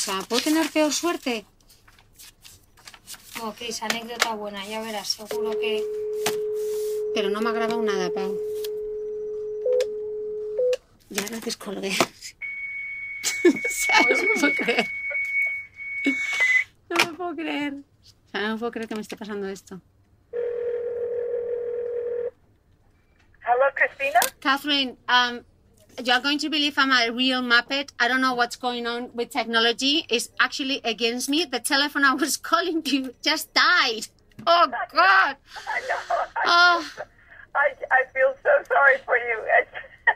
Sea, ¿puedo tener peor suerte? Ok, esa anécdota buena, ya verás, seguro que... Pero no me ha grabado nada, Pau. Ya la descolgué. o sea, no me puedo creer. No me puedo creer. O sea, no me puedo creer que me esté pasando esto. Hello, Christina? Catherine, um, you're going to believe I'm a real Muppet. I don't know what's going on with technology. It's actually against me. The telephone I was calling you just died. Oh, God. I know. Oh, I, I feel so sorry for you.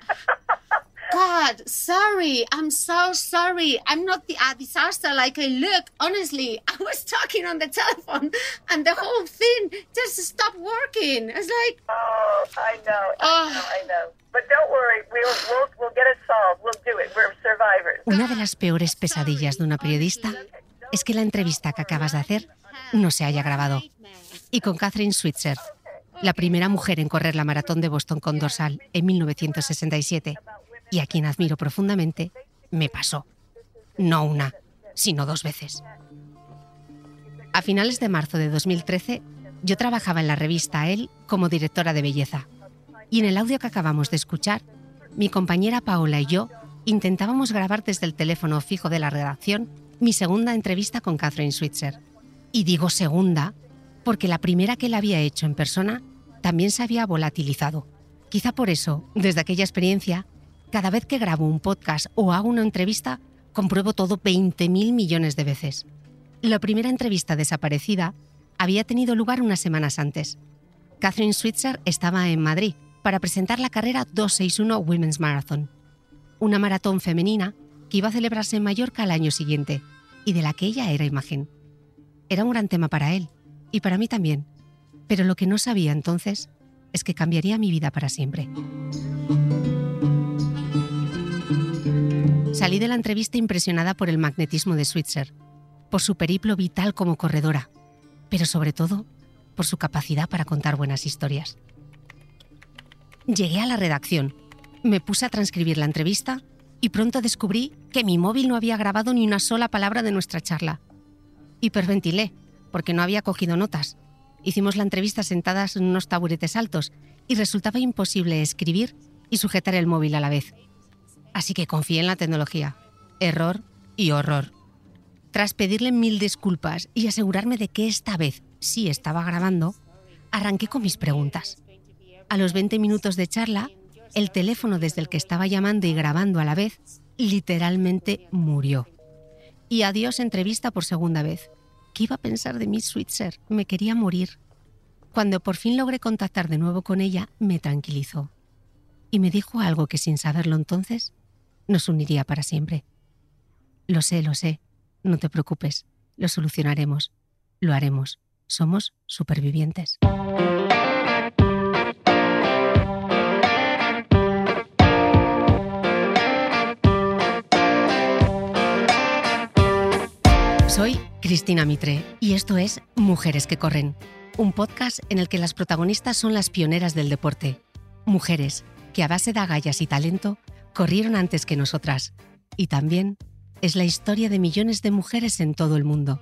God. Sorry. I'm so sorry. I'm not the, a disaster like I look. Honestly, I was talking on the telephone and the whole thing just stopped working. It's like, oh, I know. I Oh. know. I know. But don't worry. We'll, we'll, Una de las peores pesadillas de una periodista es que la entrevista que acabas de hacer no se haya grabado. Y con Catherine Switzer, la primera mujer en correr la maratón de Boston con dorsal en 1967, y a quien admiro profundamente, me pasó. No una, sino dos veces. A finales de marzo de 2013, yo trabajaba en la revista Elle como directora de belleza. Y en el audio que acabamos de escuchar, mi compañera Paola y yo intentábamos grabar desde el teléfono fijo de la redacción mi segunda entrevista con Catherine Switzer. Y digo segunda porque la primera que la había hecho en persona también se había volatilizado. Quizá por eso, desde aquella experiencia, cada vez que grabo un podcast o hago una entrevista, compruebo todo 20.000 millones de veces. La primera entrevista desaparecida había tenido lugar unas semanas antes. Catherine Switzer estaba en Madrid para presentar la carrera 261 Women's Marathon, una maratón femenina que iba a celebrarse en Mallorca al año siguiente y de la que ella era imagen. Era un gran tema para él y para mí también, pero lo que no sabía entonces es que cambiaría mi vida para siempre. Salí de la entrevista impresionada por el magnetismo de Switzer, por su periplo vital como corredora, pero sobre todo por su capacidad para contar buenas historias. Llegué a la redacción, me puse a transcribir la entrevista y pronto descubrí que mi móvil no había grabado ni una sola palabra de nuestra charla. Hiperventilé, porque no había cogido notas. Hicimos la entrevista sentadas en unos taburetes altos y resultaba imposible escribir y sujetar el móvil a la vez. Así que confié en la tecnología. Error y horror. Tras pedirle mil disculpas y asegurarme de que esta vez sí estaba grabando, arranqué con mis preguntas. A los 20 minutos de charla, el teléfono desde el que estaba llamando y grabando a la vez literalmente murió. Y adiós entrevista por segunda vez. ¿Qué iba a pensar de mí Switzer? Me quería morir. Cuando por fin logré contactar de nuevo con ella, me tranquilizó. Y me dijo algo que sin saberlo entonces nos uniría para siempre. Lo sé, lo sé. No te preocupes. Lo solucionaremos. Lo haremos. Somos supervivientes. Soy Cristina Mitre y esto es Mujeres que Corren, un podcast en el que las protagonistas son las pioneras del deporte. Mujeres que a base de agallas y talento corrieron antes que nosotras. Y también es la historia de millones de mujeres en todo el mundo,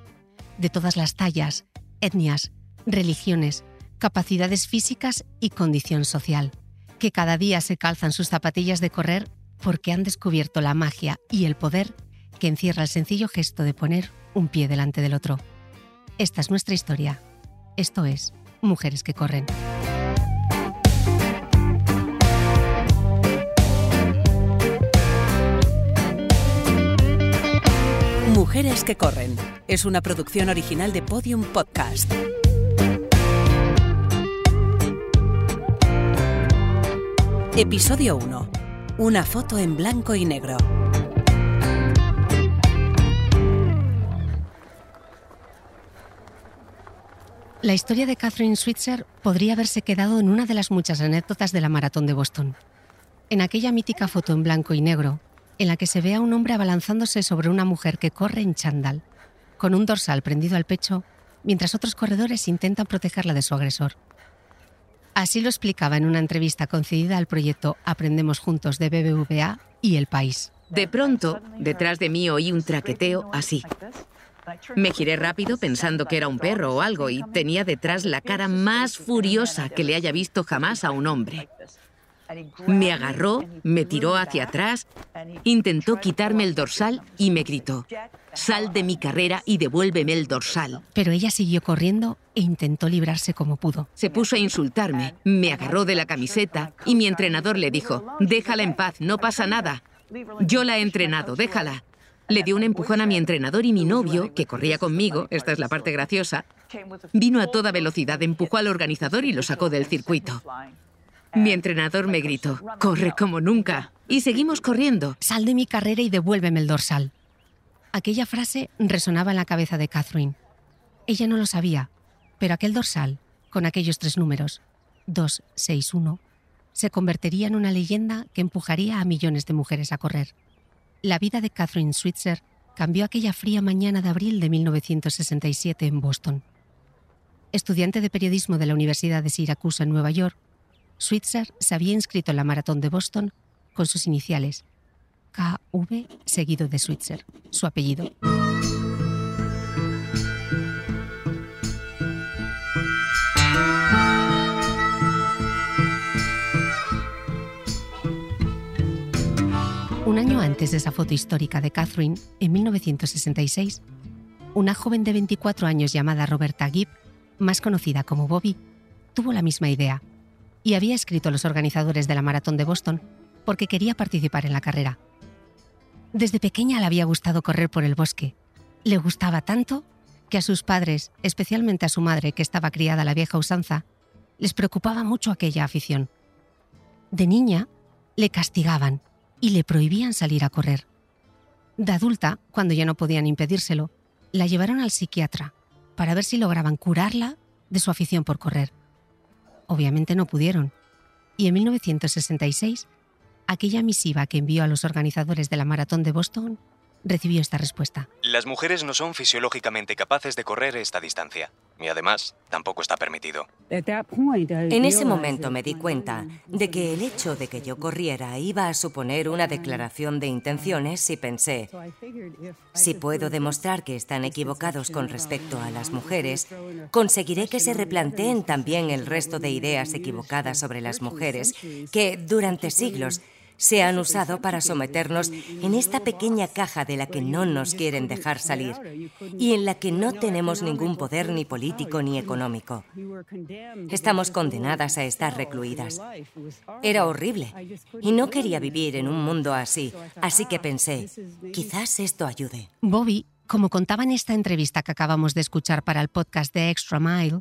de todas las tallas, etnias, religiones, capacidades físicas y condición social, que cada día se calzan sus zapatillas de correr porque han descubierto la magia y el poder que encierra el sencillo gesto de poner un pie delante del otro. Esta es nuestra historia. Esto es Mujeres que Corren. Mujeres que corren es una producción original de Podium Podcast. Episodio 1. Una foto en blanco y negro. La historia de Catherine Switzer podría haberse quedado en una de las muchas anécdotas de la maratón de Boston. En aquella mítica foto en blanco y negro, en la que se ve a un hombre abalanzándose sobre una mujer que corre en chándal, con un dorsal prendido al pecho, mientras otros corredores intentan protegerla de su agresor. Así lo explicaba en una entrevista concedida al proyecto Aprendemos Juntos de BBVA y El País. De pronto, detrás de mí oí un traqueteo así. Me giré rápido pensando que era un perro o algo y tenía detrás la cara más furiosa que le haya visto jamás a un hombre. Me agarró, me tiró hacia atrás, intentó quitarme el dorsal y me gritó, sal de mi carrera y devuélveme el dorsal. Pero ella siguió corriendo e intentó librarse como pudo. Se puso a insultarme, me agarró de la camiseta y mi entrenador le dijo, déjala en paz, no pasa nada. Yo la he entrenado, déjala. Le dio un empujón a mi entrenador y mi novio, que corría conmigo, esta es la parte graciosa, vino a toda velocidad, empujó al organizador y lo sacó del circuito. Mi entrenador me gritó, corre como nunca. Y seguimos corriendo. Sal de mi carrera y devuélveme el dorsal. Aquella frase resonaba en la cabeza de Catherine. Ella no lo sabía, pero aquel dorsal, con aquellos tres números, 261, se convertiría en una leyenda que empujaría a millones de mujeres a correr. La vida de Catherine Switzer cambió aquella fría mañana de abril de 1967 en Boston. Estudiante de periodismo de la Universidad de Syracuse en Nueva York, Switzer se había inscrito en la maratón de Boston con sus iniciales, KV seguido de Switzer, su apellido. Antes de esa foto histórica de Catherine, en 1966, una joven de 24 años llamada Roberta Gibb, más conocida como Bobby, tuvo la misma idea y había escrito a los organizadores de la Maratón de Boston porque quería participar en la carrera. Desde pequeña le había gustado correr por el bosque. Le gustaba tanto que a sus padres, especialmente a su madre, que estaba criada a la vieja usanza, les preocupaba mucho aquella afición. De niña, le castigaban y le prohibían salir a correr. De adulta, cuando ya no podían impedírselo, la llevaron al psiquiatra para ver si lograban curarla de su afición por correr. Obviamente no pudieron. Y en 1966, aquella misiva que envió a los organizadores de la Maratón de Boston recibió esta respuesta. Las mujeres no son fisiológicamente capaces de correr esta distancia. Y además, tampoco está permitido. En ese momento me di cuenta de que el hecho de que yo corriera iba a suponer una declaración de intenciones y pensé, si puedo demostrar que están equivocados con respecto a las mujeres, conseguiré que se replanteen también el resto de ideas equivocadas sobre las mujeres que durante siglos se han usado para someternos en esta pequeña caja de la que no nos quieren dejar salir y en la que no tenemos ningún poder ni político ni económico. Estamos condenadas a estar recluidas. Era horrible y no quería vivir en un mundo así, así que pensé, quizás esto ayude. Bobby, como contaba en esta entrevista que acabamos de escuchar para el podcast de Extra Mile,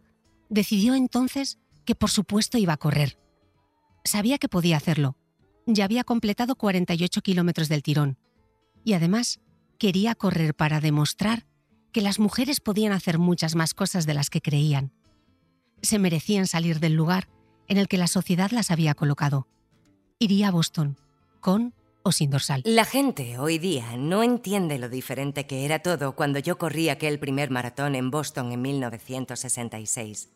decidió entonces que por supuesto iba a correr. Sabía que podía hacerlo ya había completado 48 kilómetros del tirón. Y además, quería correr para demostrar que las mujeres podían hacer muchas más cosas de las que creían. Se merecían salir del lugar en el que la sociedad las había colocado. Iría a Boston, con o sin dorsal. La gente hoy día no entiende lo diferente que era todo cuando yo corrí aquel primer maratón en Boston en 1966.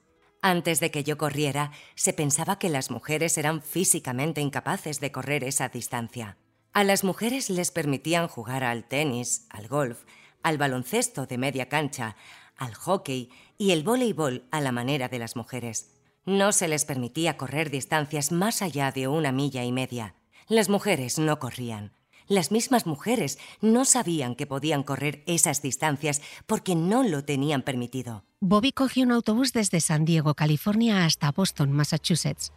Antes de que yo corriera, se pensaba que las mujeres eran físicamente incapaces de correr esa distancia. A las mujeres les permitían jugar al tenis, al golf, al baloncesto de media cancha, al hockey y el voleibol a la manera de las mujeres. No se les permitía correr distancias más allá de una milla y media. Las mujeres no corrían. Las mismas mujeres no sabían que podían correr esas distancias porque no lo tenían permitido. Bobby cogió un autobús desde San Diego, California, hasta Boston, Massachusetts.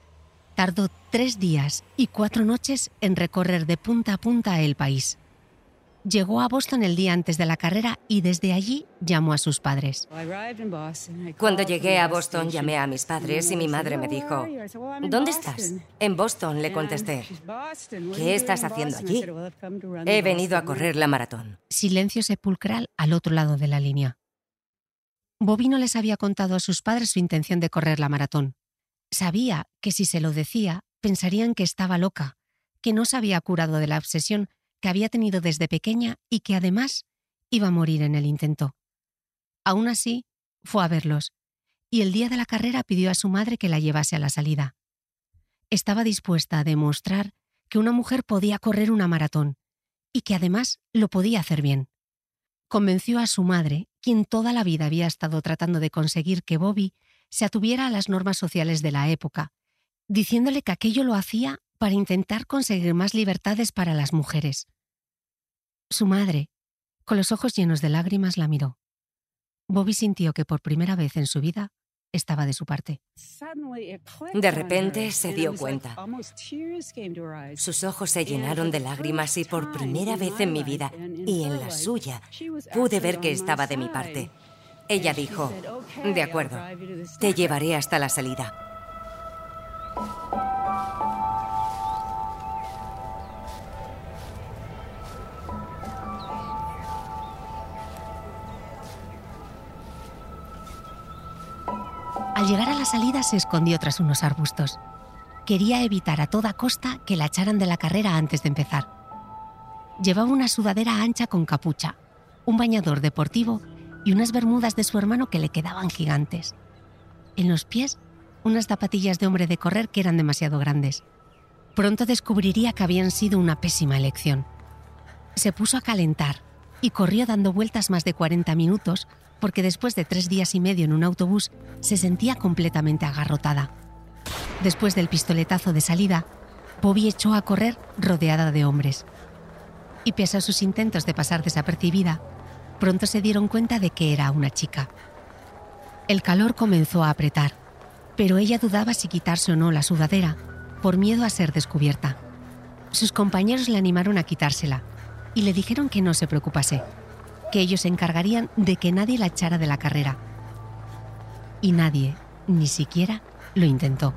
Tardó tres días y cuatro noches en recorrer de punta a punta el país. Llegó a Boston el día antes de la carrera y desde allí llamó a sus padres. Cuando llegué a Boston llamé a mis padres y mi madre me dijo, ¿dónde estás? En Boston, le contesté. ¿Qué estás haciendo allí? He venido a correr la maratón. Silencio sepulcral al otro lado de la línea. Bobby no les había contado a sus padres su intención de correr la maratón. Sabía que si se lo decía, pensarían que estaba loca, que no se había curado de la obsesión que había tenido desde pequeña y que además iba a morir en el intento. Aún así, fue a verlos, y el día de la carrera pidió a su madre que la llevase a la salida. Estaba dispuesta a demostrar que una mujer podía correr una maratón y que además lo podía hacer bien. Convenció a su madre, quien toda la vida había estado tratando de conseguir que Bobby se atuviera a las normas sociales de la época, diciéndole que aquello lo hacía para intentar conseguir más libertades para las mujeres. Su madre, con los ojos llenos de lágrimas, la miró. Bobby sintió que por primera vez en su vida estaba de su parte. De repente se dio cuenta. Sus ojos se llenaron de lágrimas y por primera vez en mi vida, y en la suya, pude ver que estaba de mi parte. Ella dijo, de acuerdo, te llevaré hasta la salida. Llegar a la salida se escondió tras unos arbustos. Quería evitar a toda costa que la echaran de la carrera antes de empezar. Llevaba una sudadera ancha con capucha, un bañador deportivo y unas bermudas de su hermano que le quedaban gigantes. En los pies, unas zapatillas de hombre de correr que eran demasiado grandes. Pronto descubriría que habían sido una pésima elección. Se puso a calentar y corrió dando vueltas más de 40 minutos porque después de tres días y medio en un autobús se sentía completamente agarrotada. Después del pistoletazo de salida, Bobby echó a correr rodeada de hombres. Y pese a sus intentos de pasar desapercibida, pronto se dieron cuenta de que era una chica. El calor comenzó a apretar, pero ella dudaba si quitarse o no la sudadera, por miedo a ser descubierta. Sus compañeros le animaron a quitársela y le dijeron que no se preocupase, que ellos se encargarían de que nadie la echara de la carrera. Y nadie, ni siquiera, lo intentó.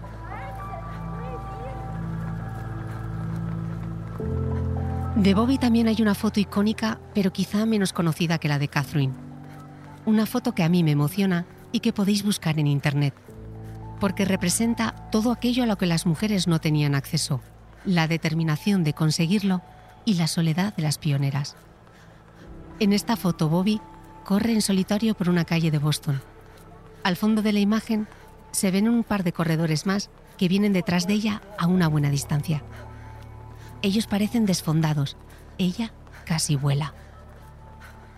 De Bobby también hay una foto icónica, pero quizá menos conocida que la de Catherine. Una foto que a mí me emociona y que podéis buscar en Internet, porque representa todo aquello a lo que las mujeres no tenían acceso, la determinación de conseguirlo y la soledad de las pioneras. En esta foto, Bobby corre en solitario por una calle de Boston. Al fondo de la imagen se ven un par de corredores más que vienen detrás de ella a una buena distancia. Ellos parecen desfondados, ella casi vuela.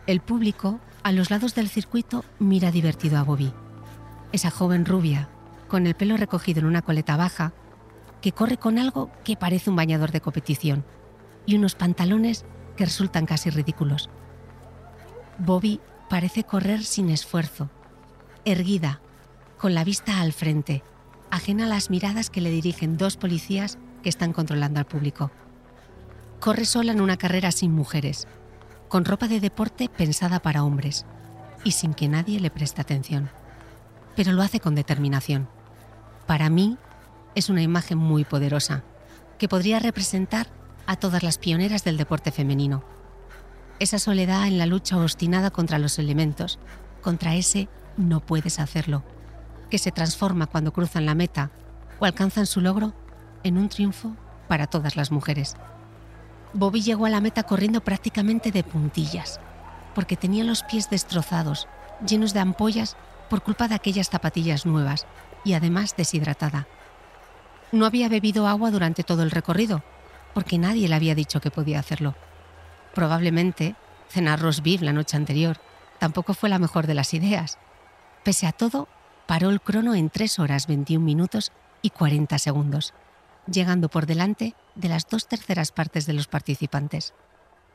El público, a los lados del circuito, mira divertido a Bobby. Esa joven rubia, con el pelo recogido en una coleta baja, que corre con algo que parece un bañador de competición y unos pantalones que resultan casi ridículos. Bobby parece correr sin esfuerzo, erguida, con la vista al frente, ajena a las miradas que le dirigen dos policías que están controlando al público. Corre sola en una carrera sin mujeres, con ropa de deporte pensada para hombres y sin que nadie le preste atención. Pero lo hace con determinación. Para mí es una imagen muy poderosa, que podría representar a todas las pioneras del deporte femenino esa soledad en la lucha obstinada contra los elementos, contra ese no puedes hacerlo, que se transforma cuando cruzan la meta o alcanzan su logro en un triunfo para todas las mujeres. Bobby llegó a la meta corriendo prácticamente de puntillas, porque tenía los pies destrozados, llenos de ampollas por culpa de aquellas zapatillas nuevas y además deshidratada. No había bebido agua durante todo el recorrido, porque nadie le había dicho que podía hacerlo. Probablemente cenar roast beef la noche anterior tampoco fue la mejor de las ideas. Pese a todo, paró el crono en 3 horas 21 minutos y 40 segundos, llegando por delante de las dos terceras partes de los participantes,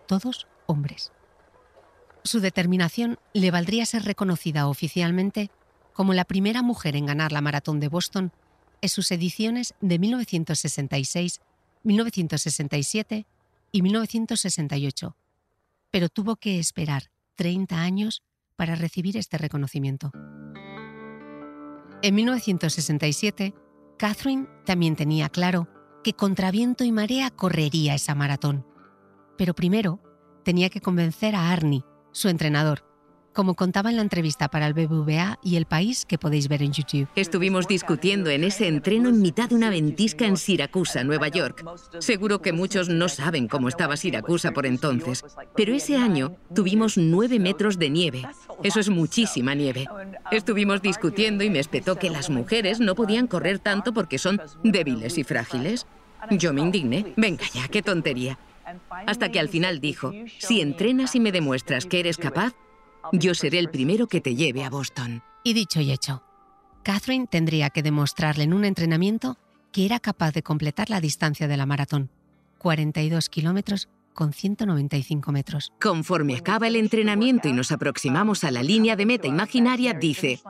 todos hombres. Su determinación le valdría ser reconocida oficialmente como la primera mujer en ganar la maratón de Boston en sus ediciones de 1966, 1967 y 1968, pero tuvo que esperar 30 años para recibir este reconocimiento. En 1967, Catherine también tenía claro que contra viento y marea correría esa maratón. Pero primero tenía que convencer a Arnie, su entrenador, como contaba en la entrevista para el BBVA y El País que podéis ver en YouTube. Estuvimos discutiendo en ese entreno en mitad de una ventisca en Siracusa, Nueva York. Seguro que muchos no saben cómo estaba Siracusa por entonces, pero ese año tuvimos nueve metros de nieve. Eso es muchísima nieve. Estuvimos discutiendo y me espetó que las mujeres no podían correr tanto porque son débiles y frágiles. Yo me indigné. Venga ya, qué tontería. Hasta que al final dijo, si entrenas y me demuestras que eres capaz, yo seré el primero que te lleve a Boston. Y dicho y hecho, Catherine tendría que demostrarle en un entrenamiento que era capaz de completar la distancia de la maratón, 42 kilómetros con 195 metros. Conforme acaba el entrenamiento y nos aproximamos a la línea de meta imaginaria, dice,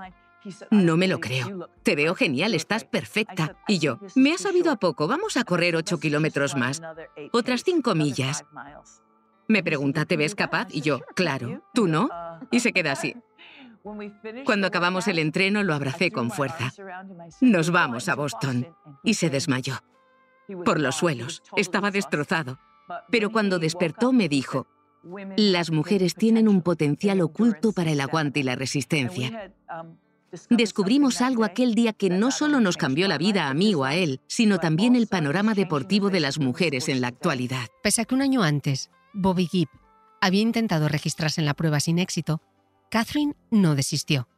no me lo creo. Te veo genial, estás perfecta. Y yo, me ha sabido a poco, vamos a correr 8 kilómetros más. Otras 5 millas. Me pregunta, ¿te ves capaz? Y yo, claro, ¿tú no? Y se queda así. Cuando acabamos el entreno lo abracé con fuerza. Nos vamos a Boston. Y se desmayó. Por los suelos. Estaba destrozado. Pero cuando despertó me dijo, las mujeres tienen un potencial oculto para el aguante y la resistencia. Descubrimos algo aquel día que no solo nos cambió la vida a mí o a él, sino también el panorama deportivo de las mujeres en la actualidad. Pese a que un año antes, Bobby Gibb había intentado registrarse en la prueba sin éxito, Catherine no desistió.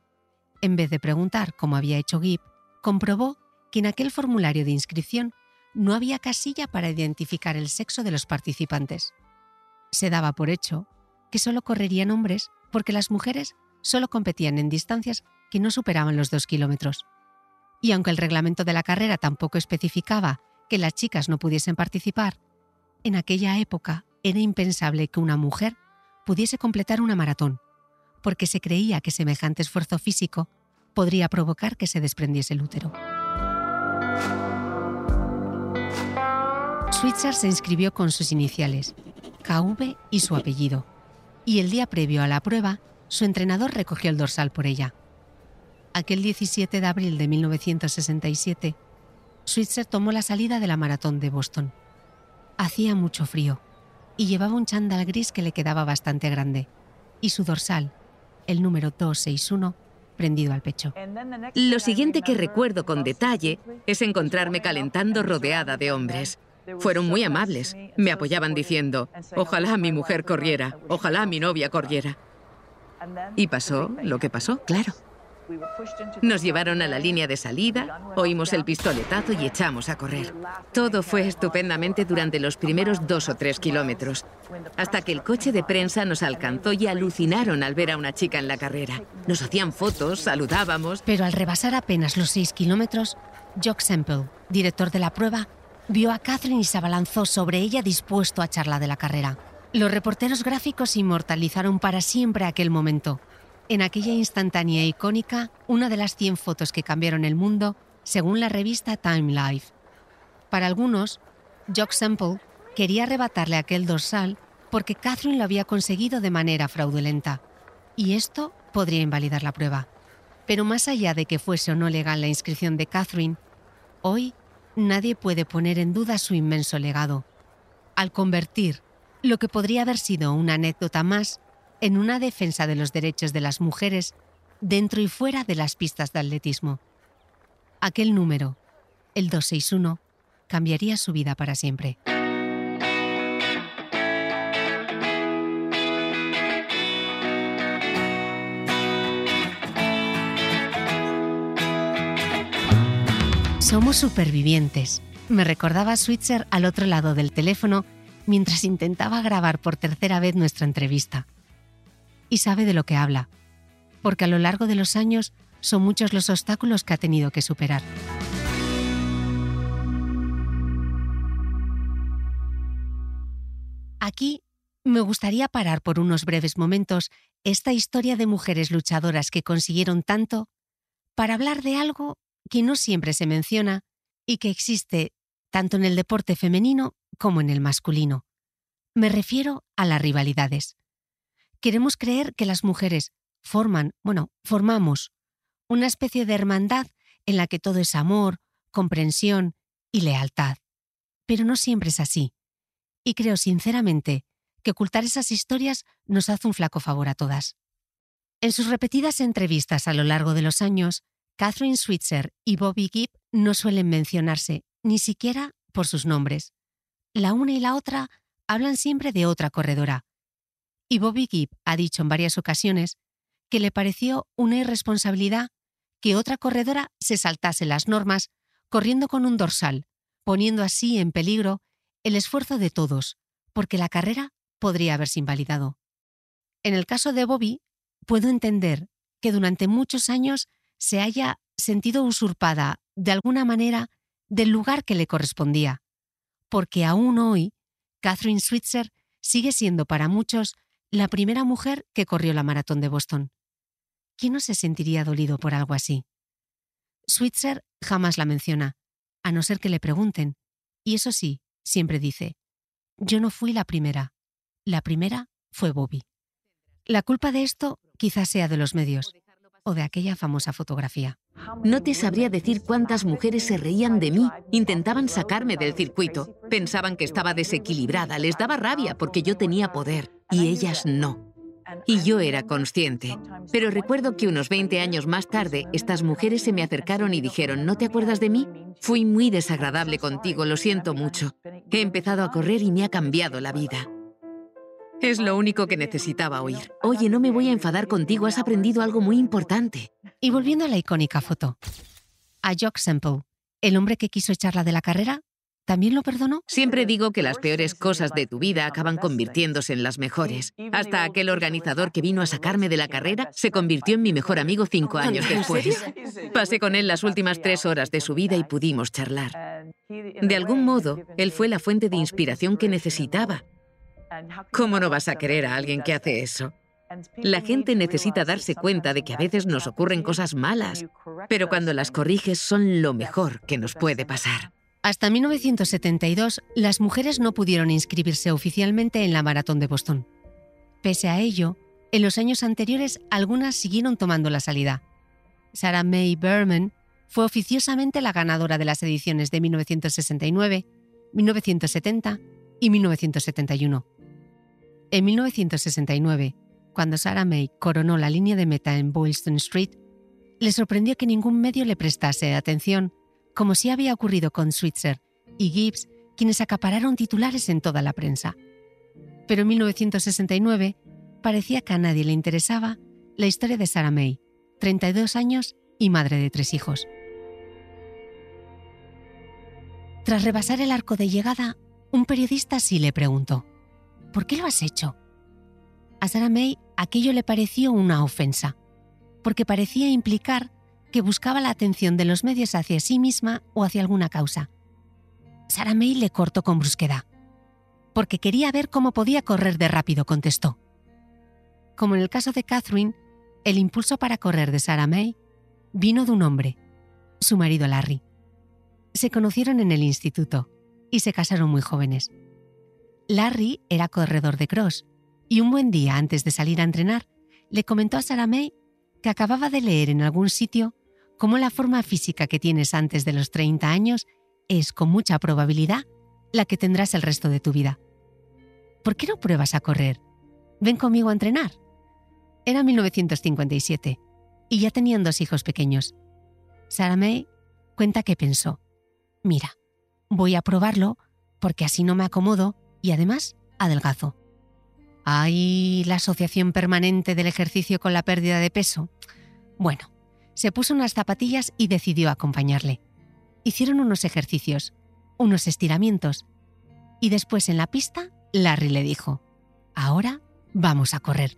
En vez de preguntar cómo había hecho Gibb, comprobó que en aquel formulario de inscripción no había casilla para identificar el sexo de los participantes. Se daba por hecho que solo correrían hombres porque las mujeres solo competían en distancias que no superaban los dos kilómetros. Y aunque el reglamento de la carrera tampoco especificaba que las chicas no pudiesen participar, en aquella época era impensable que una mujer pudiese completar una maratón, porque se creía que semejante esfuerzo físico podría provocar que se desprendiese el útero. Switzer se inscribió con sus iniciales, KV y su apellido, y el día previo a la prueba, su entrenador recogió el dorsal por ella. Aquel 17 de abril de 1967, Switzer tomó la salida de la maratón de Boston. Hacía mucho frío y llevaba un chándal gris que le quedaba bastante grande y su dorsal, el número 261, prendido al pecho. Lo siguiente que recuerdo con detalle es encontrarme calentando rodeada de hombres. Fueron muy amables. Me apoyaban diciendo, ojalá mi mujer corriera, ojalá mi novia corriera. Y pasó lo que pasó, claro. Nos llevaron a la línea de salida, oímos el pistoletazo y echamos a correr. Todo fue estupendamente durante los primeros dos o tres kilómetros, hasta que el coche de prensa nos alcanzó y alucinaron al ver a una chica en la carrera. Nos hacían fotos, saludábamos. Pero al rebasar apenas los seis kilómetros, Jock Semple, director de la prueba, vio a Catherine y se abalanzó sobre ella dispuesto a charlar de la carrera. Los reporteros gráficos inmortalizaron para siempre aquel momento en aquella instantánea e icónica una de las 100 fotos que cambiaron el mundo, según la revista Time Life. Para algunos, Jock Semple quería arrebatarle aquel dorsal porque Catherine lo había conseguido de manera fraudulenta, y esto podría invalidar la prueba. Pero más allá de que fuese o no legal la inscripción de Catherine, hoy nadie puede poner en duda su inmenso legado. Al convertir lo que podría haber sido una anécdota más en una defensa de los derechos de las mujeres dentro y fuera de las pistas de atletismo. Aquel número, el 261, cambiaría su vida para siempre. Somos supervivientes, me recordaba Switzer al otro lado del teléfono mientras intentaba grabar por tercera vez nuestra entrevista y sabe de lo que habla, porque a lo largo de los años son muchos los obstáculos que ha tenido que superar. Aquí me gustaría parar por unos breves momentos esta historia de mujeres luchadoras que consiguieron tanto para hablar de algo que no siempre se menciona y que existe tanto en el deporte femenino como en el masculino. Me refiero a las rivalidades queremos creer que las mujeres forman, bueno, formamos una especie de hermandad en la que todo es amor, comprensión y lealtad. Pero no siempre es así. Y creo sinceramente que ocultar esas historias nos hace un flaco favor a todas. En sus repetidas entrevistas a lo largo de los años, Catherine Switzer y Bobby Gibb no suelen mencionarse, ni siquiera por sus nombres. La una y la otra hablan siempre de otra corredora. Y Bobby Gibb ha dicho en varias ocasiones que le pareció una irresponsabilidad que otra corredora se saltase las normas corriendo con un dorsal, poniendo así en peligro el esfuerzo de todos, porque la carrera podría haberse invalidado. En el caso de Bobby, puedo entender que durante muchos años se haya sentido usurpada, de alguna manera, del lugar que le correspondía, porque aún hoy, Catherine Switzer sigue siendo para muchos la primera mujer que corrió la maratón de Boston. ¿Quién no se sentiría dolido por algo así? Switzer jamás la menciona, a no ser que le pregunten, y eso sí, siempre dice, yo no fui la primera, la primera fue Bobby. La culpa de esto quizás sea de los medios o de aquella famosa fotografía. No te sabría decir cuántas mujeres se reían de mí, intentaban sacarme del circuito, pensaban que estaba desequilibrada, les daba rabia porque yo tenía poder y ellas no. Y yo era consciente. Pero recuerdo que unos 20 años más tarde, estas mujeres se me acercaron y dijeron, ¿no te acuerdas de mí? Fui muy desagradable contigo, lo siento mucho. He empezado a correr y me ha cambiado la vida. Es lo único que necesitaba oír. Oye, no me voy a enfadar contigo, has aprendido algo muy importante. Y volviendo a la icónica foto. A Jock Semple, el hombre que quiso echarla de la carrera, ¿también lo perdonó? Siempre digo que las peores cosas de tu vida acaban convirtiéndose en las mejores. Hasta aquel organizador que vino a sacarme de la carrera se convirtió en mi mejor amigo cinco años después. Pasé con él las últimas tres horas de su vida y pudimos charlar. De algún modo, él fue la fuente de inspiración que necesitaba ¿Cómo no vas a querer a alguien que hace eso? La gente necesita darse cuenta de que a veces nos ocurren cosas malas, pero cuando las corriges son lo mejor que nos puede pasar. Hasta 1972, las mujeres no pudieron inscribirse oficialmente en la Maratón de Boston. Pese a ello, en los años anteriores algunas siguieron tomando la salida. Sarah May Berman fue oficiosamente la ganadora de las ediciones de 1969, 1970 y 1971. En 1969, cuando Sarah May coronó la línea de meta en Boylston Street, le sorprendió que ningún medio le prestase atención, como si había ocurrido con Switzer y Gibbs, quienes acapararon titulares en toda la prensa. Pero en 1969 parecía que a nadie le interesaba la historia de Sarah May, 32 años y madre de tres hijos. Tras rebasar el arco de llegada, un periodista sí le preguntó, ¿Por qué lo has hecho? A Sarah May aquello le pareció una ofensa, porque parecía implicar que buscaba la atención de los medios hacia sí misma o hacia alguna causa. Sarah May le cortó con brusquedad. Porque quería ver cómo podía correr de rápido, contestó. Como en el caso de Catherine, el impulso para correr de Sarah May vino de un hombre, su marido Larry. Se conocieron en el instituto y se casaron muy jóvenes. Larry era corredor de cross y un buen día antes de salir a entrenar le comentó a Sarah May que acababa de leer en algún sitio cómo la forma física que tienes antes de los 30 años es con mucha probabilidad la que tendrás el resto de tu vida. ¿Por qué no pruebas a correr? Ven conmigo a entrenar. Era 1957 y ya tenían dos hijos pequeños. Sarah May cuenta que pensó, mira, voy a probarlo porque así no me acomodo y además adelgazo. ¿Hay la asociación permanente del ejercicio con la pérdida de peso? Bueno, se puso unas zapatillas y decidió acompañarle. Hicieron unos ejercicios, unos estiramientos, y después en la pista, Larry le dijo, ahora vamos a correr.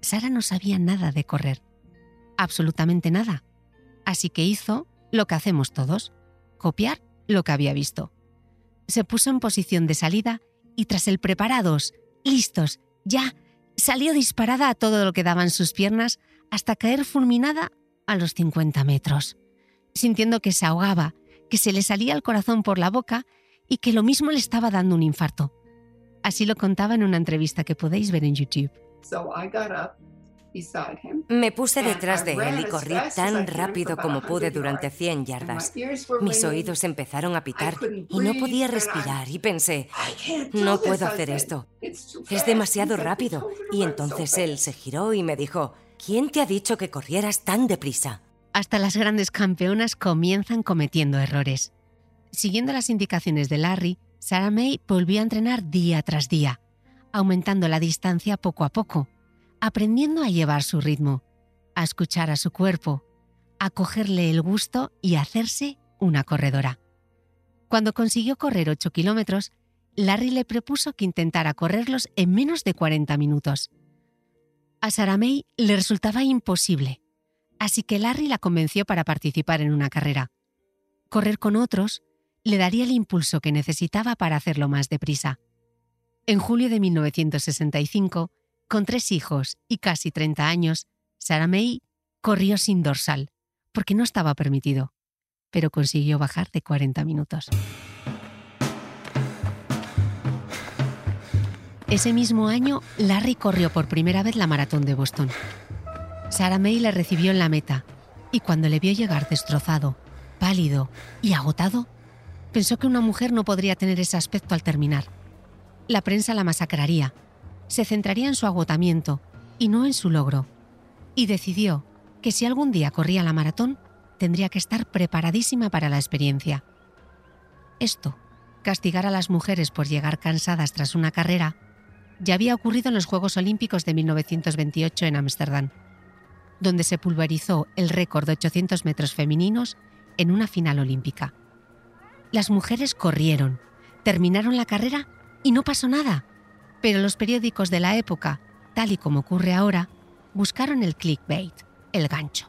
Sara no sabía nada de correr, absolutamente nada, así que hizo lo que hacemos todos, copiar lo que había visto se puso en posición de salida y tras el preparados, listos, ya, salió disparada a todo lo que daban sus piernas hasta caer fulminada a los 50 metros, sintiendo que se ahogaba, que se le salía el corazón por la boca y que lo mismo le estaba dando un infarto. Así lo contaba en una entrevista que podéis ver en YouTube. Me puse detrás de él y corrí tan rápido como pude durante 100 yardas. Mis oídos empezaron a pitar y no podía respirar y pensé, no puedo hacer esto. Es demasiado rápido. Y entonces él se giró y me dijo, ¿Quién te ha dicho que corrieras tan deprisa? Hasta las grandes campeonas comienzan cometiendo errores. Siguiendo las indicaciones de Larry, Sarah May volvió a entrenar día tras día, aumentando la distancia poco a poco, aprendiendo a llevar su ritmo, a escuchar a su cuerpo, a cogerle el gusto y a hacerse una corredora. Cuando consiguió correr 8 kilómetros, Larry le propuso que intentara correrlos en menos de 40 minutos. A Sarah May le resultaba imposible, así que Larry la convenció para participar en una carrera. Correr con otros le daría el impulso que necesitaba para hacerlo más deprisa. En julio de 1965, con tres hijos y casi 30 años, Sarah May corrió sin dorsal, porque no estaba permitido, pero consiguió bajar de 40 minutos. Ese mismo año, Larry corrió por primera vez la maratón de Boston. Sarah May le recibió en la meta y cuando le vio llegar destrozado, pálido y agotado, pensó que una mujer no podría tener ese aspecto al terminar. La prensa la masacraría, se centraría en su agotamiento y no en su logro, y decidió que si algún día corría la maratón, tendría que estar preparadísima para la experiencia. Esto, castigar a las mujeres por llegar cansadas tras una carrera, ya había ocurrido en los Juegos Olímpicos de 1928 en Ámsterdam, donde se pulverizó el récord de 800 metros femeninos en una final olímpica. Las mujeres corrieron, terminaron la carrera y no pasó nada. Pero los periódicos de la época, tal y como ocurre ahora, buscaron el clickbait, el gancho.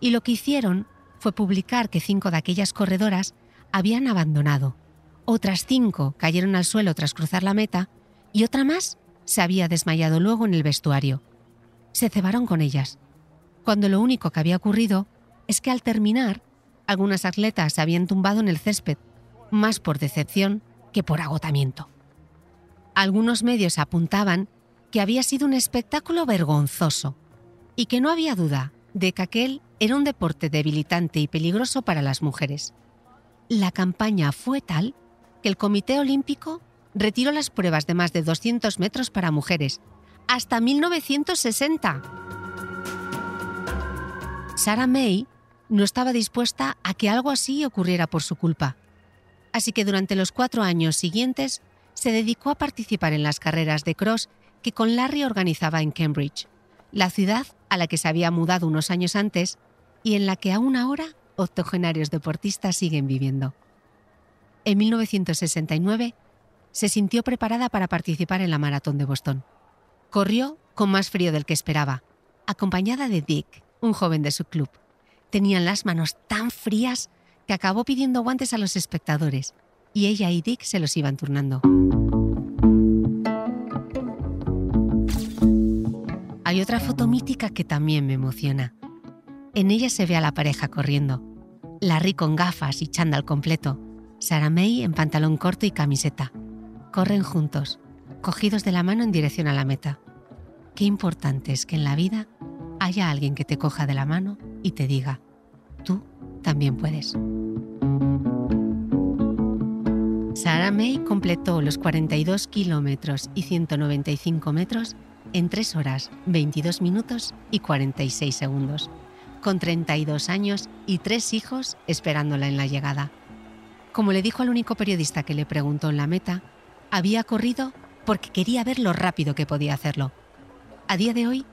Y lo que hicieron fue publicar que cinco de aquellas corredoras habían abandonado. Otras cinco cayeron al suelo tras cruzar la meta y otra más se había desmayado luego en el vestuario. Se cebaron con ellas, cuando lo único que había ocurrido es que al terminar, algunas atletas se habían tumbado en el césped, más por decepción que por agotamiento. Algunos medios apuntaban que había sido un espectáculo vergonzoso y que no había duda de que aquel era un deporte debilitante y peligroso para las mujeres. La campaña fue tal que el Comité Olímpico retiró las pruebas de más de 200 metros para mujeres hasta 1960. Sarah May no estaba dispuesta a que algo así ocurriera por su culpa. Así que durante los cuatro años siguientes se dedicó a participar en las carreras de cross que con Larry organizaba en Cambridge, la ciudad a la que se había mudado unos años antes y en la que aún ahora octogenarios deportistas siguen viviendo. En 1969 se sintió preparada para participar en la maratón de Boston. Corrió con más frío del que esperaba, acompañada de Dick, un joven de su club. Tenían las manos tan frías que acabó pidiendo guantes a los espectadores, y ella y Dick se los iban turnando. Hay otra foto mítica que también me emociona. En ella se ve a la pareja corriendo. Larry con gafas y chándal completo. Sarah May en pantalón corto y camiseta. Corren juntos, cogidos de la mano en dirección a la meta. Qué importante es que en la vida haya alguien que te coja de la mano y te diga, tú también puedes. Sarah May completó los 42 kilómetros y 195 metros en 3 horas, 22 minutos y 46 segundos, con 32 años y tres hijos esperándola en la llegada. Como le dijo al único periodista que le preguntó en la meta, había corrido porque quería ver lo rápido que podía hacerlo. A día de hoy,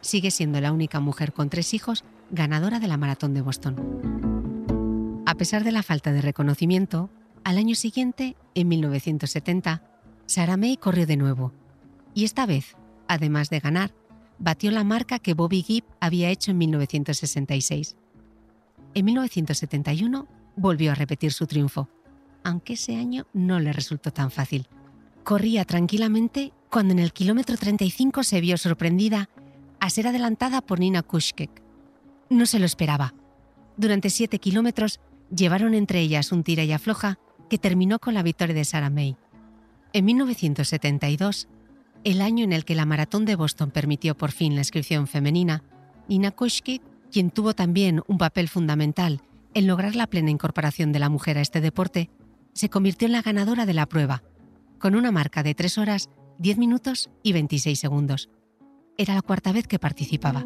sigue siendo la única mujer con tres hijos ganadora de la maratón de Boston. A pesar de la falta de reconocimiento, al año siguiente, en 1970, Sarah May corrió de nuevo. Y esta vez, además de ganar, batió la marca que Bobby Gibb había hecho en 1966. En 1971 volvió a repetir su triunfo, aunque ese año no le resultó tan fácil. Corría tranquilamente cuando en el kilómetro 35 se vio sorprendida a ser adelantada por Nina Kushkek. No se lo esperaba. Durante siete kilómetros llevaron entre ellas un tira y afloja que terminó con la victoria de Sarah May. En 1972, el año en el que la maratón de Boston permitió por fin la inscripción femenina, Nina Kushkek, quien tuvo también un papel fundamental en lograr la plena incorporación de la mujer a este deporte, se convirtió en la ganadora de la prueba, con una marca de 3 horas, 10 minutos y 26 segundos. Era la cuarta vez que participaba.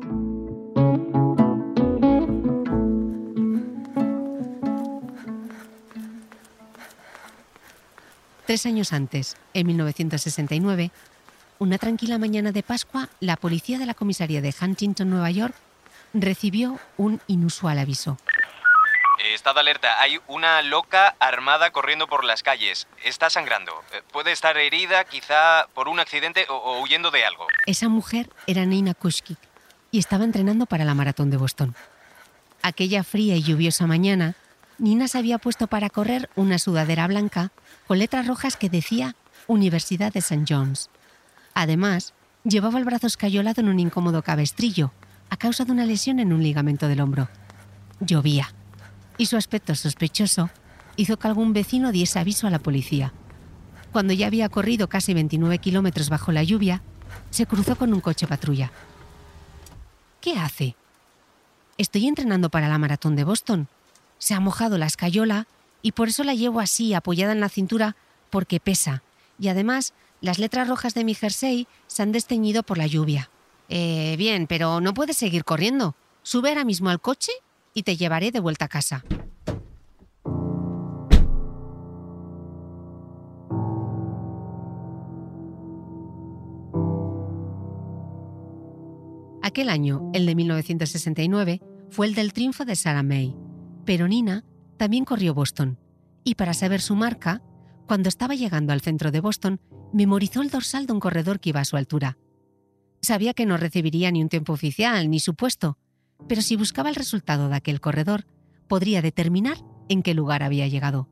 Tres años antes, en 1969, una tranquila mañana de Pascua, la policía de la comisaría de Huntington, Nueva York, recibió un inusual aviso. Estado alerta, hay una loca armada corriendo por las calles. Está sangrando. Eh, Puede estar herida, quizá por un accidente o, huyendo de algo. Esa mujer era Nina Kushkik y estaba entrenando para la maratón de Boston. Aquella fría y lluviosa mañana, Nina se había puesto para correr una sudadera blanca con letras rojas que decía Universidad de St. John's. Además, llevaba el brazo escayolado en un incómodo cabestrillo a causa de una lesión en un ligamento del hombro. Llovía y su aspecto sospechoso hizo que algún vecino diese aviso a la policía. Cuando ya había corrido casi 29 kilómetros bajo la lluvia, se cruzó con un coche patrulla. ¿Qué hace? Estoy entrenando para la maratón de Boston. Se ha mojado la escayola y por eso la llevo así, apoyada en la cintura, porque pesa. Y además, las letras rojas de mi jersey se han desteñido por la lluvia. Eh, bien, pero no puedes seguir corriendo. Sube ahora mismo al coche y te llevaré de vuelta a casa. Aquel año, el de 1969, fue el del triunfo de Sarah May, pero Nina también corrió Boston, y para saber su marca, cuando estaba llegando al centro de Boston, memorizó el dorsal de un corredor que iba a su altura. Sabía que no recibiría ni un tiempo oficial ni su puesto, pero si buscaba el resultado de aquel corredor, podría determinar en qué lugar había llegado.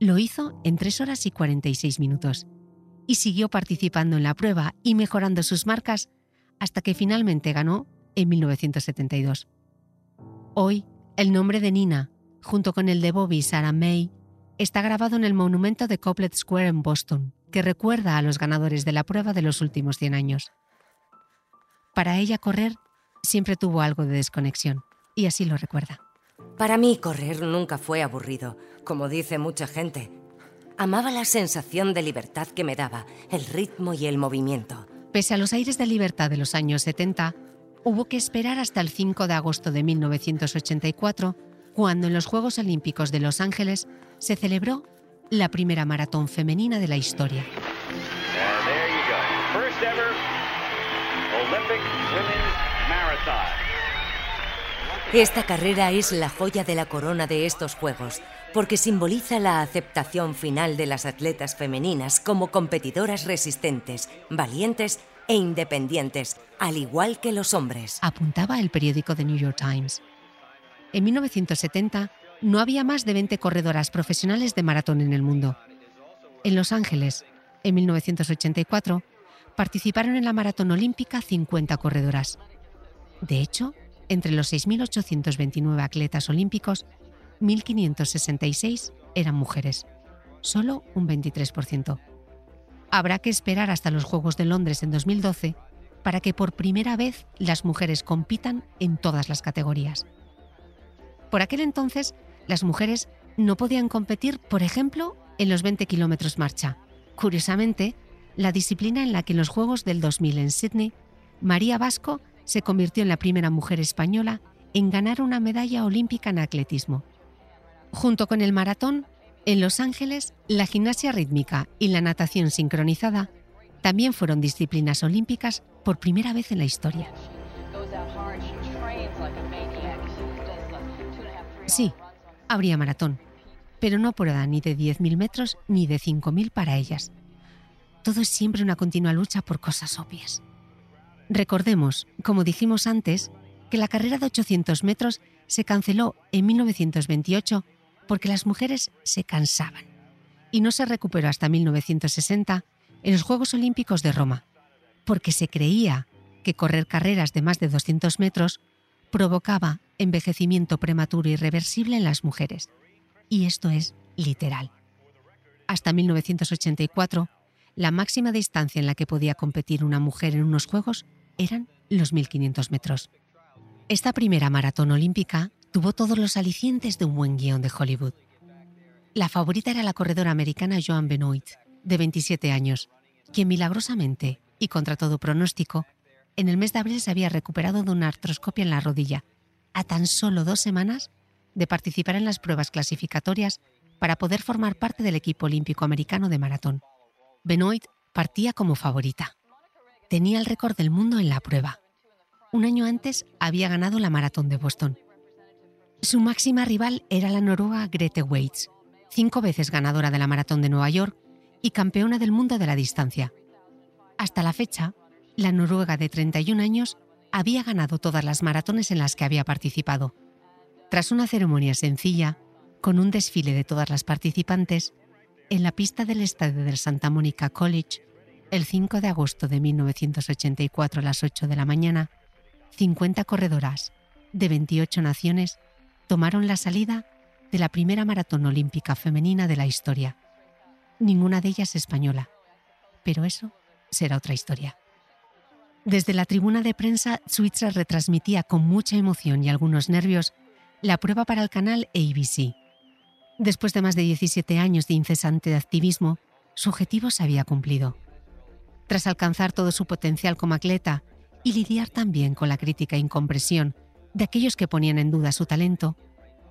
Lo hizo en 3 horas y 46 minutos, y siguió participando en la prueba y mejorando sus marcas hasta que finalmente ganó en 1972. Hoy, el nombre de Nina, junto con el de Bobby y Sarah May, está grabado en el monumento de Couplet Square en Boston, que recuerda a los ganadores de la prueba de los últimos 100 años. Para ella correr siempre tuvo algo de desconexión, y así lo recuerda. Para mí correr nunca fue aburrido, como dice mucha gente. Amaba la sensación de libertad que me daba, el ritmo y el movimiento. Pese a los aires de libertad de los años 70, hubo que esperar hasta el 5 de agosto de 1984, cuando en los Juegos Olímpicos de Los Ángeles se celebró la primera maratón femenina de la historia. Esta carrera es la joya de la corona de estos Juegos, porque simboliza la aceptación final de las atletas femeninas como competidoras resistentes, valientes e independientes, al igual que los hombres. Apuntaba el periódico The New York Times. En 1970 no había más de 20 corredoras profesionales de maratón en el mundo. En Los Ángeles, en 1984, participaron en la maratón olímpica 50 corredoras. De hecho, entre los 6.829 atletas olímpicos, 1.566 eran mujeres, solo un 23%. Habrá que esperar hasta los Juegos de Londres en 2012 para que por primera vez las mujeres compitan en todas las categorías. Por aquel entonces, las mujeres no podían competir, por ejemplo, en los 20 kilómetros marcha. Curiosamente, la disciplina en la que en los Juegos del 2000 en Sydney, María Vasco se convirtió en la primera mujer española en ganar una medalla olímpica en atletismo. Junto con el maratón, en Los Ángeles, la gimnasia rítmica y la natación sincronizada también fueron disciplinas olímpicas por primera vez en la historia. Sí, habría maratón, pero no prueba ni de 10.000 metros ni de 5.000 para ellas. Todo es siempre una continua lucha por cosas obvias. Recordemos, como dijimos antes, que la carrera de 800 metros se canceló en 1928 porque las mujeres se cansaban y no se recuperó hasta 1960 en los Juegos Olímpicos de Roma, porque se creía que correr carreras de más de 200 metros provocaba envejecimiento prematuro irreversible en las mujeres. Y esto es literal. Hasta 1984, la máxima distancia en la que podía competir una mujer en unos Juegos eran los 1500 metros. Esta primera maratón olímpica tuvo todos los alicientes de un buen guion de Hollywood. La favorita era la corredora americana Joan Benoit, de 27 años, quien milagrosamente, y contra todo pronóstico, En el mes de abril se había recuperado de una artroscopia en la rodilla, a tan solo dos semanas de participar en las pruebas clasificatorias para poder formar parte del equipo olímpico americano de maratón. Benoit partía como favorita. Tenía el récord del mundo en la prueba. Un año antes había ganado la maratón de Boston. Su máxima rival era la noruega Grete Waits, cinco veces ganadora de la maratón de Nueva York y campeona del mundo de la distancia. Hasta la fecha, la noruega de 31 años había ganado todas las maratones en las que había participado. Tras una ceremonia sencilla, con un desfile de todas las participantes, en la pista del estadio del Santa Monica College, el 5 de agosto de 1984 a las 8 de la mañana, 50 corredoras de 28 naciones tomaron la salida de la primera maratón olímpica femenina de la historia. Ninguna de ellas española, pero eso será otra historia. Desde la tribuna de prensa, Switzer retransmitía con mucha emoción y algunos nervios la prueba para el canal ABC. Después de más de 17 años de incesante activismo, su objetivo se había cumplido. Tras alcanzar todo su potencial como atleta y lidiar también con la crítica e incompresión de aquellos que ponían en duda su talento,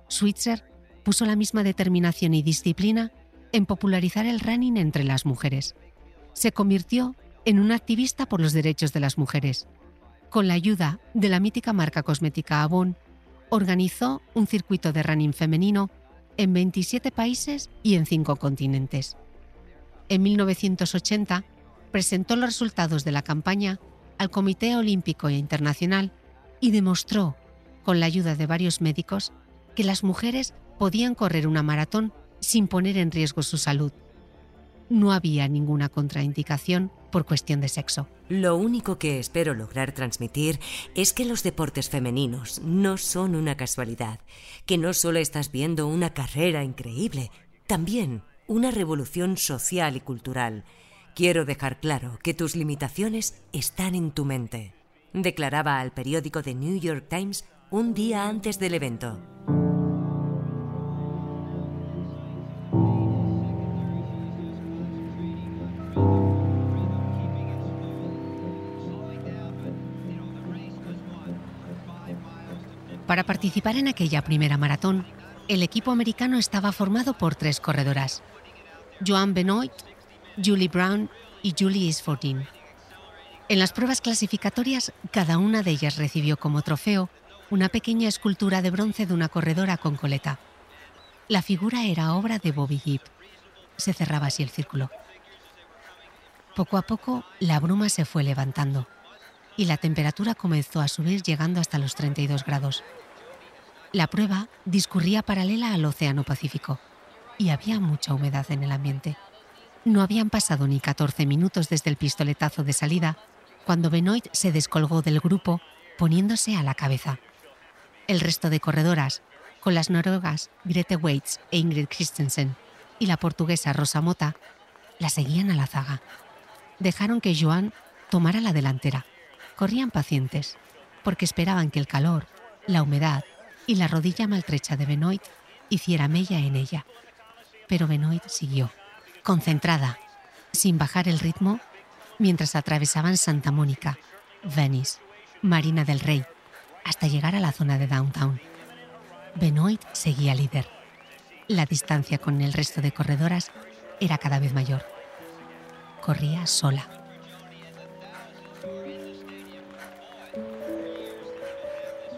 Switzer puso la misma determinación y disciplina en popularizar el running entre las mujeres. Se convirtió en un activista por los derechos de las mujeres. Con la ayuda de la mítica marca cosmética Avon, organizó un circuito de running femenino en 27 países y en 5 continentes. En 1980 presentó los resultados de la campaña al Comité Olímpico Internacional y demostró, con la ayuda de varios médicos, que las mujeres podían correr una maratón sin poner en riesgo su salud. No había ninguna contraindicación por cuestión de sexo. Lo único que espero lograr transmitir es que los deportes femeninos no son una casualidad, que no solo estás viendo una carrera increíble, también una revolución social y cultural. Quiero dejar claro que tus limitaciones están en tu mente, declaraba al periódico The New York Times un día antes del evento. Para participar en aquella primera maratón, el equipo americano estaba formado por tres corredoras: Joan Benoit, Julie Brown y Julie Isfordin. En las pruebas clasificatorias, cada una de ellas recibió como trofeo una pequeña escultura de bronce de una corredora con coleta. La figura era obra de Bobby Gibb. Se cerraba así el círculo. Poco a poco, la bruma se fue levantando y la temperatura comenzó a subir llegando hasta los 32 grados. La prueba discurría paralela al Océano Pacífico y había mucha humedad en el ambiente. No habían pasado ni 14 minutos desde el pistoletazo de salida cuando Benoit se descolgó del grupo poniéndose a la cabeza. El resto de corredoras, con las noruegas Grete Waits e Ingrid Christensen y la portuguesa Rosa Mota, la seguían a la zaga. Dejaron que Joan tomara la delantera. Corrían pacientes, porque esperaban que el calor, la humedad y la rodilla maltrecha de Benoit hiciera mella en ella. Pero Benoit siguió, concentrada, sin bajar el ritmo, mientras atravesaban Santa Mónica, Venice, Marina del Rey, hasta llegar a la zona de downtown. Benoit seguía líder. La distancia con el resto de corredoras era cada vez mayor. Corría sola.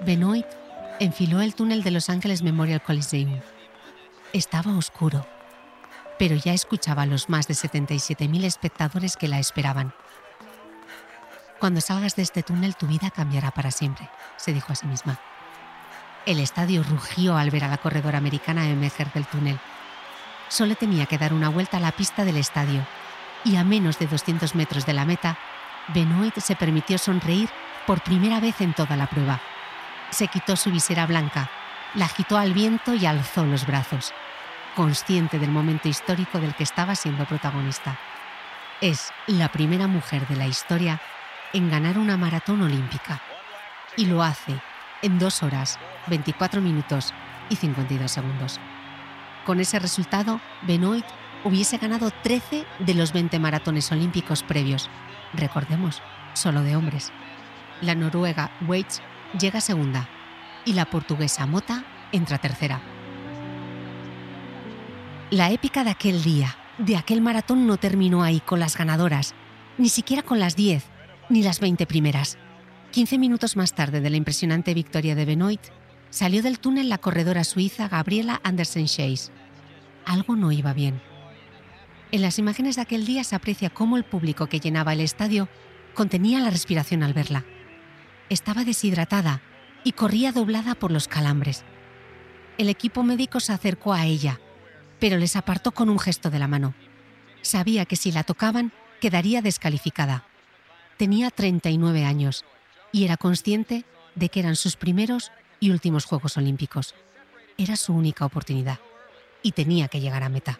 Benoit enfiló el túnel de Los Ángeles Memorial Coliseum. Estaba oscuro, pero ya escuchaba a los más de 77.000 espectadores que la esperaban. Cuando salgas de este túnel tu vida cambiará para siempre, se dijo a sí misma. El estadio rugió al ver a la corredora americana emerger del túnel. Solo tenía que dar una vuelta a la pista del estadio y a menos de 200 metros de la meta, Benoit se permitió sonreír por primera vez en toda la prueba. Se quitó su visera blanca, la agitó al viento y alzó los brazos, consciente del momento histórico del que estaba siendo protagonista. Es la primera mujer de la historia en ganar una maratón olímpica y lo hace en 2 horas, 24 minutos y 52 segundos. Con ese resultado, Benoit hubiese ganado 13 de los 20 maratones olímpicos previos, recordemos, solo de hombres. La noruega Waits llega segunda y la portuguesa Mota entra tercera. La épica de aquel día, de aquel maratón no terminó ahí con las ganadoras, ni siquiera con las 10, ni las 20 primeras. 15 minutos más tarde de la impresionante victoria de Benoit, salió del túnel la corredora suiza Gabriela Andersen Chase. Algo no iba bien. En las imágenes de aquel día se aprecia cómo el público que llenaba el estadio contenía la respiración al verla. Estaba deshidratada y corría doblada por los calambres. El equipo médico se acercó a ella, pero les apartó con un gesto de la mano. Sabía que si la tocaban, quedaría descalificada. Tenía 39 años y era consciente de que eran sus primeros y últimos Juegos Olímpicos. Era su única oportunidad y tenía que llegar a meta.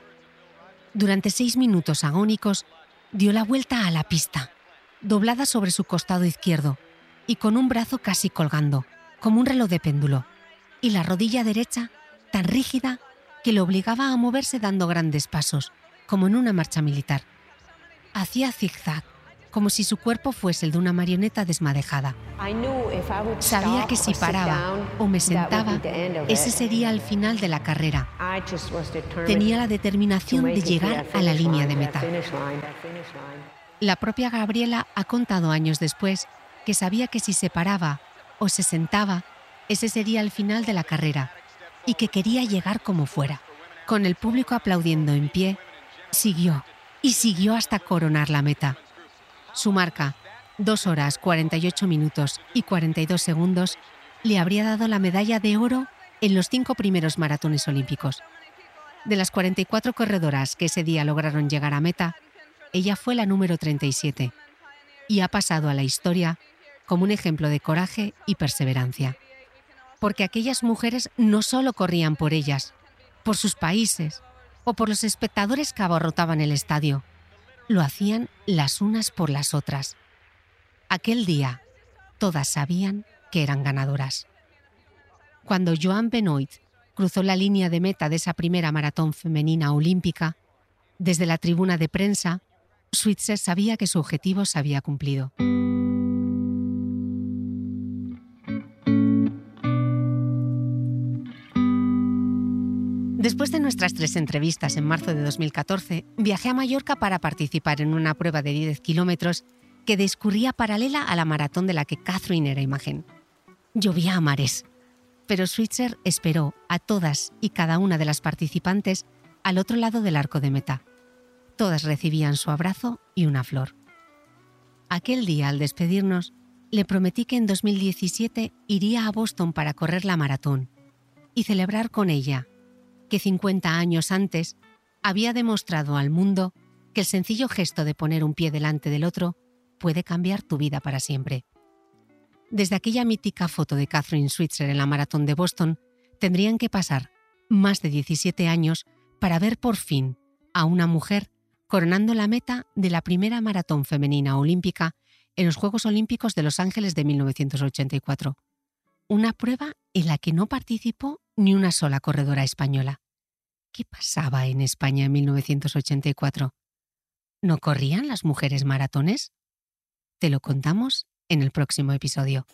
Durante seis minutos agónicos, dio la vuelta a la pista, doblada sobre su costado izquierdo y con un brazo casi colgando, como un reloj de péndulo, y la rodilla derecha tan rígida que le obligaba a moverse dando grandes pasos, como en una marcha militar. Hacía zigzag, como si su cuerpo fuese el de una marioneta desmadejada. Sabía que si paraba o me sentaba, ese sería el final de la carrera. Tenía la determinación de llegar a la línea de meta. La propia Gabriela ha contado años después que sabía que si se paraba o se sentaba, ese sería el final de la carrera y que quería llegar como fuera. Con el público aplaudiendo en pie, siguió y siguió hasta coronar la meta. Su marca, 2 horas 48 minutos y 42 segundos, le habría dado la medalla de oro en los cinco primeros maratones olímpicos. De las 44 corredoras que ese día lograron llegar a meta, ella fue la número 37 y ha pasado a la historia como un ejemplo de coraje y perseverancia. Porque aquellas mujeres no solo corrían por ellas, por sus países o por los espectadores que abarrotaban el estadio, lo hacían las unas por las otras. Aquel día, todas sabían que eran ganadoras. Cuando Joan Benoit cruzó la línea de meta de esa primera maratón femenina olímpica, desde la tribuna de prensa, Switzer sabía que su objetivo se había cumplido. Después de nuestras tres entrevistas en marzo de 2014, viajé a Mallorca para participar en una prueba de 10 kilómetros que discurría paralela a la maratón de la que Catherine era imagen. Llovía a mares, pero Switzer esperó a todas y cada una de las participantes al otro lado del arco de meta. Todas recibían su abrazo y una flor. Aquel día, al despedirnos, le prometí que en 2017 iría a Boston para correr la maratón y celebrar con ella que 50 años antes había demostrado al mundo que el sencillo gesto de poner un pie delante del otro puede cambiar tu vida para siempre. Desde aquella mítica foto de Catherine Switzer en la maratón de Boston, tendrían que pasar más de 17 años para ver por fin a una mujer coronando la meta de la primera maratón femenina olímpica en los Juegos Olímpicos de Los Ángeles de 1984. Una prueba en la que no participó ni una sola corredora española. ¿Qué pasaba en España en 1984? ¿No corrían las mujeres maratones? Te lo contamos en el próximo episodio.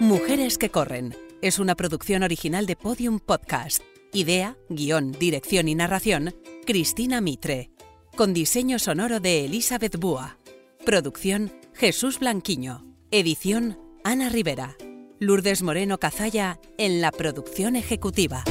Mujeres que corren es una producción original de Podium Podcast. Idea, guion, dirección y narración, Cristina Mitre con diseño sonoro de Elizabeth Búa. Producción Jesús Blanquiño. Edición Ana Rivera. Lourdes Moreno Cazalla en la producción ejecutiva.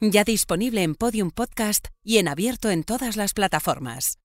Ya disponible en Podium Podcast y en abierto en todas las plataformas.